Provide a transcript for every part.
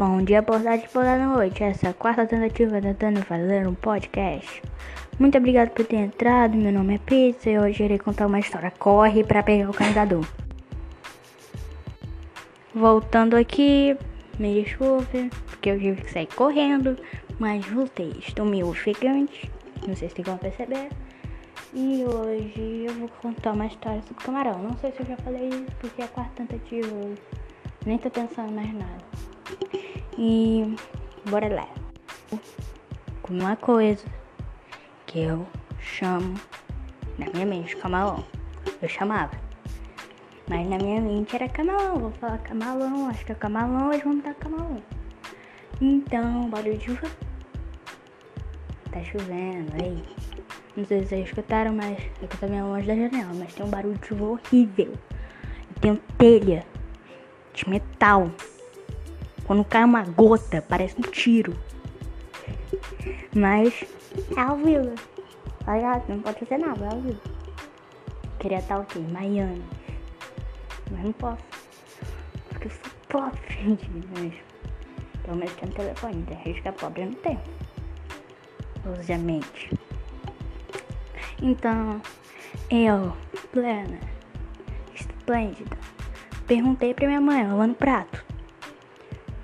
Bom dia, boa tarde, boa noite. Essa é a quarta tentativa tentando fazer um podcast. Muito obrigado por ter entrado. Meu nome é Pizza e hoje irei contar uma história. Corre para pegar o carregador. Voltando aqui, me desculpe, porque eu tive que sair correndo, mas voltei. Estou meio ofegante, não sei se tem como perceber. E hoje eu vou contar uma história sobre camarão. Não sei se eu já falei isso, porque é a quarta tentativa. Nem tô pensando mais nada. E bora lá. Com uma coisa que eu chamo na minha mente camalão. Eu chamava. Mas na minha mente era camalão. Vou falar camalão, acho que é camalão, hoje vamos dar camalão. Então, barulho de chuva. Tá chovendo aí. Não sei se vocês escutaram, mas eu tô meio longe da janela, mas tem um barulho de chuva horrível. Tem telha de metal. Quando cai uma gota, parece um tiro. Mas é ao vivo. Ligado? Não pode fazer nada, é ao vivo. Queria estar o quê? Miami. Mas não posso. Porque eu sou pobre, gente. Mas pelo menos tem um telefone. Tem gente que é pobre, eu não tenho. Obviamente. Então, eu, plena, esplêndida, perguntei pra minha mãe, lavando prato.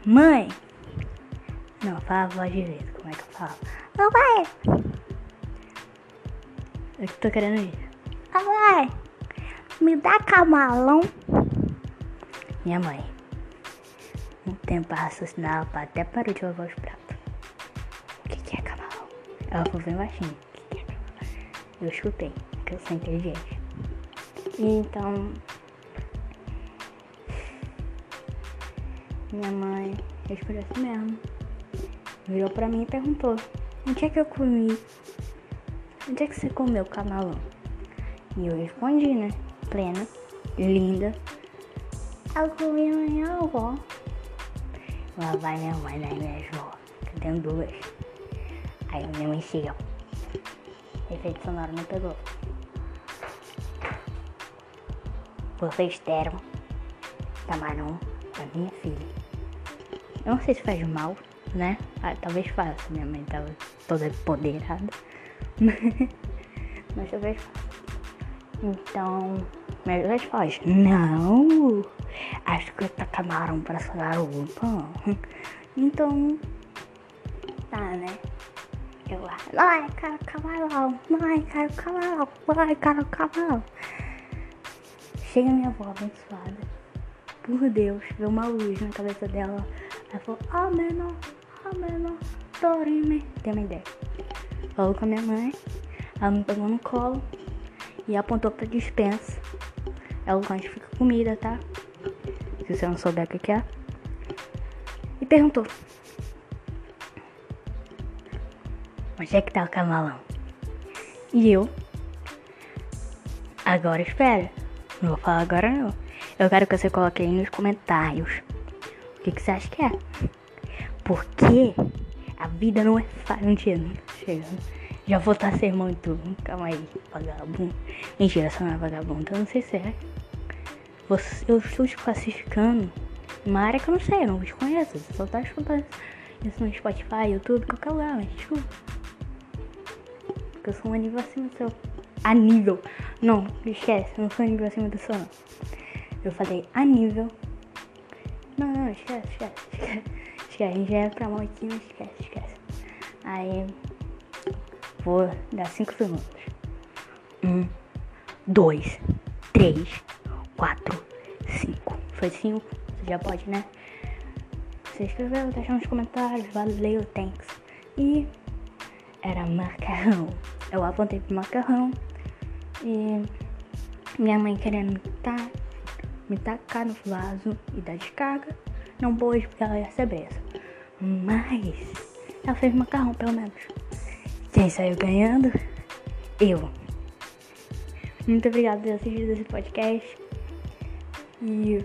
Mãe! Não, fala a voz direito, como é que eu falo? Mamãe! Eu tô querendo ir. Mamãe! Me dá camalão? Minha mãe. Um tempo a raciocinar, ela até parou de lavar os pratos. O que, que é camalão? Ela falou bem baixinho. O que, que é camalão? Eu escutei, porque eu sou inteligente. Então, minha mãe respondeu assim mesmo. Virou pra mim e perguntou: Onde é que eu comi? Onde é que você comeu camalão? E eu respondi, né? Plena, linda. Eu comi na minha avó. Lá vai minha mãe, né? Minha avó. Que tenho duas. Aí minha mãe chega. Efeito sonoro não pegou. Vocês deram camarão pra minha filha. Eu não sei se faz mal, né? Ah, talvez faça. Minha mãe tava toda empoderada. Mas talvez faça. Então, minha resposta: Não! Acho que tá camarão pra salar o pão. Então, tá, né? Eu lá, ai, quero camarão, ai, quero camarão, ai, quero camarão. Chega minha avó abençoada. Por Deus, vê uma luz na cabeça dela. Ela falou, ameno, ameno, dorime. Tem uma ideia. Falou com a minha mãe. Ela me pegou no colo e apontou pra dispensa. É o lugar onde fica comida, tá? Se você não souber o que é. E perguntou. Onde é que tá o camalão? E eu. Agora espera. Não vou falar agora não. Eu quero que você coloque aí nos comentários. O que, que você acha que é? Porque a vida não é fácil. Mentira, chega. Já vou estar sermão e tudo. Calma aí, vagabundo. Mentira, só não é vagabundo. Eu não sei se é. Você, eu estou te classificando uma área que eu não sei, eu não te conheço. Você só tá escutando isso no Spotify, YouTube, qualquer lugar, mas desculpa. Porque eu sou um nível acima do seu. A nível. Não, esquece, eu não sou um nível acima do seu, não. Eu falei a nível. Não, não, esquece, esquece, esquece. Esquece, a gente já é pra mão aqui, não esquece, esquece. Aí. Vou dar 5 segundos. Um, dois, três, quatro, cinco. Foi cinco? Você já pode, né? Se inscreveu, deixar nos comentários. Valeu, thanks. E era macarrão. Eu apontei pro macarrão. E minha mãe querendo me, tá, me tacar no vaso e dar descarga. Não ela ia ser presa. Mas ela fez macarrão, pelo menos. Quem saiu ganhando? Eu. Muito obrigada por assistir esse podcast. E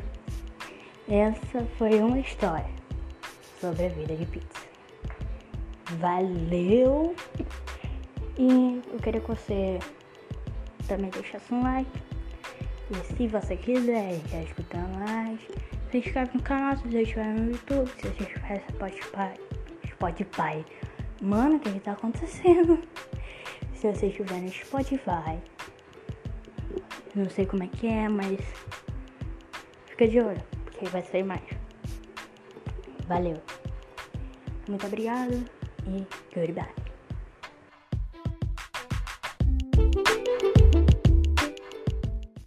essa foi uma história sobre a vida de pizza. Valeu! E eu queria que você também deixasse um like E se você quiser já escutar mais, se inscreve no canal se você estiver no YouTube, se você estiver no Spotify. Spotify. Mano, o que, que tá acontecendo? Se você estiver no Spotify. Não sei como é que é, mas fica de olho, porque vai sair mais. Valeu. Muito obrigado e goodbye.